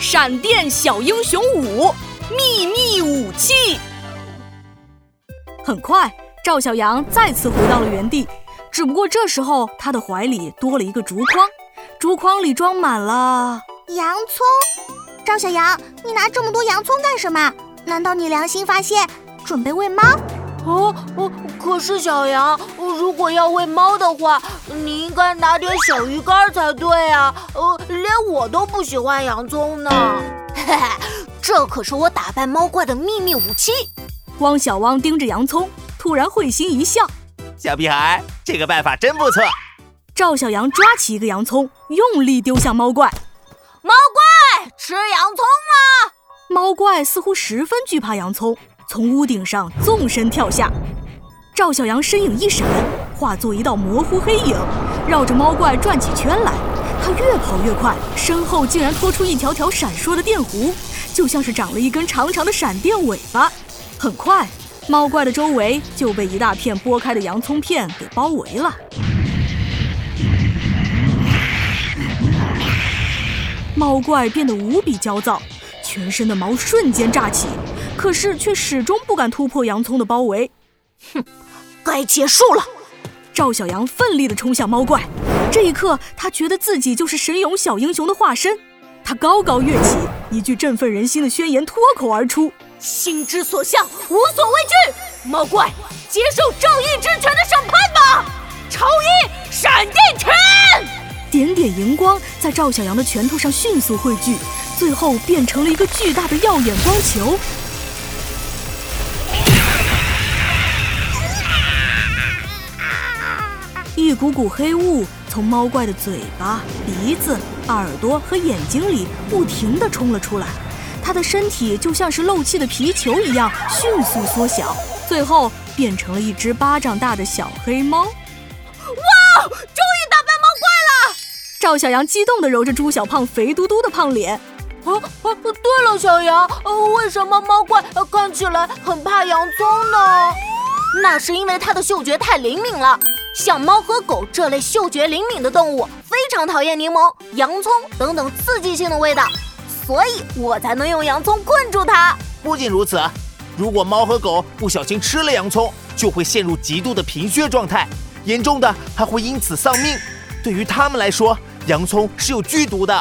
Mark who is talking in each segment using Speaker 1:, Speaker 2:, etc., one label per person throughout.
Speaker 1: 闪电小英雄五秘密武器。很快，赵小阳再次回到了原地，只不过这时候他的怀里多了一个竹筐，竹筐里装满了
Speaker 2: 洋葱。赵小阳，你拿这么多洋葱干什么？难道你良心发现，准备喂猫？
Speaker 3: 哦哦，可是小羊，如果要喂猫的话，你应该拿点小鱼干才对啊。呃，连我都不喜欢洋葱呢。
Speaker 4: 嘿嘿，这可是我打败猫怪的秘密武器。
Speaker 1: 汪小汪盯着洋葱，突然会心一笑：“
Speaker 5: 小屁孩，这个办法真不错。”
Speaker 1: 赵小羊抓起一个洋葱，用力丢向猫怪。
Speaker 3: 猫怪吃洋葱了！
Speaker 1: 猫怪似乎十分惧怕洋葱，从屋顶上纵身跳下。赵小阳身影一闪，化作一道模糊黑影，绕着猫怪转起圈来。他越跑越快，身后竟然拖出一条条闪烁的电弧，就像是长了一根长长的闪电尾巴。很快，猫怪的周围就被一大片剥开的洋葱片给包围了。猫怪变得无比焦躁，全身的毛瞬间炸起，可是却始终不敢突破洋葱的包围。
Speaker 4: 哼，该结束了！
Speaker 1: 赵小阳奋力地冲向猫怪，这一刻，他觉得自己就是神勇小英雄的化身。他高高跃起，一句振奋人心的宣言脱口而出。
Speaker 3: 心之所向，无所畏惧。猫怪，接受正义之拳的审判吧！超一闪电拳，
Speaker 1: 点点荧光在赵小阳的拳头上迅速汇聚，最后变成了一个巨大的耀眼光球。一股股黑雾从猫怪的嘴巴、鼻子、耳朵和眼睛里不停地冲了出来。它的身体就像是漏气的皮球一样迅速缩小，最后变成了一只巴掌大的小黑猫。
Speaker 3: 哇！终于打败猫怪了！
Speaker 1: 赵小阳激动地揉着猪小胖肥嘟嘟的胖脸。
Speaker 3: 啊啊！对了，小羊，为什么猫怪看起来很怕洋葱呢？
Speaker 4: 那是因为它的嗅觉太灵敏了。像猫和狗这类嗅觉灵敏的动物，非常讨厌柠檬、洋葱等等刺激性的味道。所以我才能用洋葱困住它。
Speaker 5: 不仅如此，如果猫和狗不小心吃了洋葱，就会陷入极度的贫血状态，严重的还会因此丧命。对于它们来说，洋葱是有剧毒的。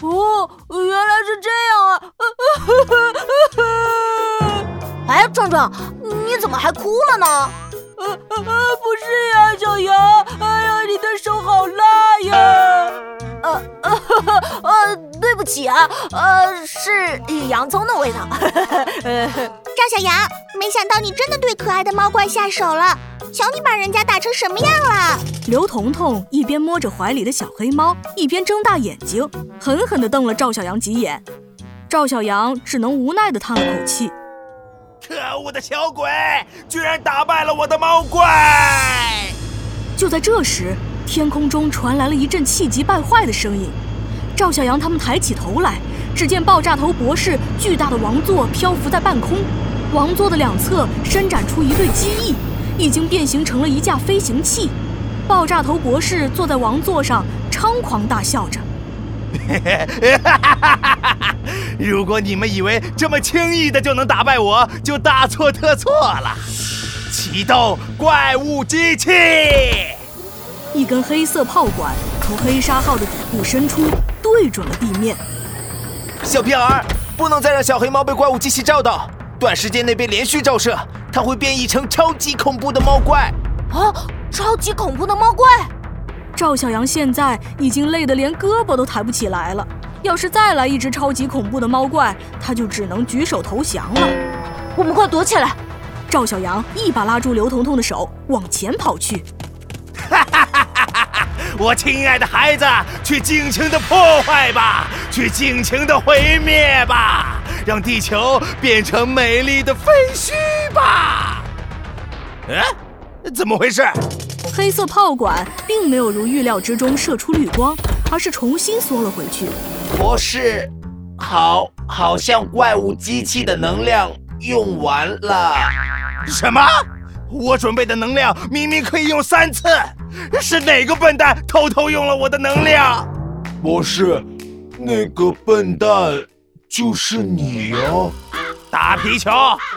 Speaker 3: 哦，原来是这
Speaker 4: 样啊！哎，壮壮，你怎么还哭了呢？
Speaker 3: 呃呃，不
Speaker 4: 对不起啊，呃，是洋葱的味道。
Speaker 2: 赵小阳，没想到你真的对可爱的猫怪下手了，瞧你把人家打成什么样了！
Speaker 1: 刘彤彤一边摸着怀里的小黑猫，一边睁大眼睛，狠狠地瞪了赵小阳几眼。赵小阳只能无奈地叹了口气：“
Speaker 5: 可恶的小鬼，居然打败了我的猫怪！”
Speaker 1: 就在这时，天空中传来了一阵气急败坏的声音。赵小阳他们抬起头来，只见爆炸头博士巨大的王座漂浮在半空，王座的两侧伸展出一对机翼，已经变形成了一架飞行器。爆炸头博士坐在王座上，猖狂大笑着：“
Speaker 5: 如果你们以为这么轻易的就能打败我，就大错特错了。启动怪物机器！”
Speaker 1: 一根黑色炮管从黑沙号的底部伸出。对准了地面，
Speaker 5: 小屁儿，不能再让小黑猫被怪物机器照到。短时间内被连续照射，它会变异成超级恐怖的猫怪。
Speaker 4: 啊，超级恐怖的猫怪！
Speaker 1: 赵小阳现在已经累得连胳膊都抬不起来了。要是再来一只超级恐怖的猫怪，他就只能举手投降了。
Speaker 4: 我们快躲起来！
Speaker 1: 赵小阳一把拉住刘彤彤的手，往前跑去。
Speaker 5: 我亲爱的孩子，去尽情的破坏吧，去尽情的毁灭吧，让地球变成美丽的废墟吧！哎，怎么回事？
Speaker 1: 黑色炮管并没有如预料之中射出绿光，而是重新缩了回去。
Speaker 6: 博士，好，好像怪物机器的能量用完了。
Speaker 5: 什么？我准备的能量明明可以用三次。是哪个笨蛋偷偷用了我的能量？
Speaker 6: 博士，那个笨蛋
Speaker 7: 就是你呀！
Speaker 5: 大皮球，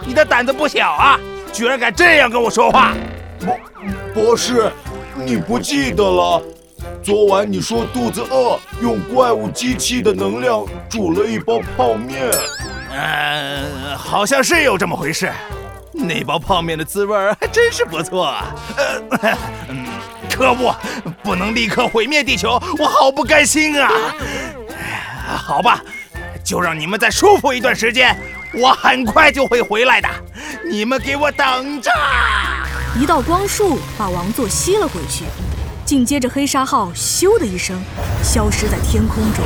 Speaker 5: 你的胆子不小啊，居然敢这样跟我说话！
Speaker 7: 博博士，你不记得了？昨晚你说肚子饿，用怪物机器的能量煮了一包泡面。
Speaker 5: 嗯，好像是有这么回事。那包泡面的滋味还真是不错。呃，嗯，可恶，不能立刻毁灭地球，我好不甘心啊！好吧，就让你们再舒服一段时间，我很快就会回来的。你们给我等着！
Speaker 1: 一道光束把王座吸了回去，紧接着黑沙号咻的一声消失在天空中。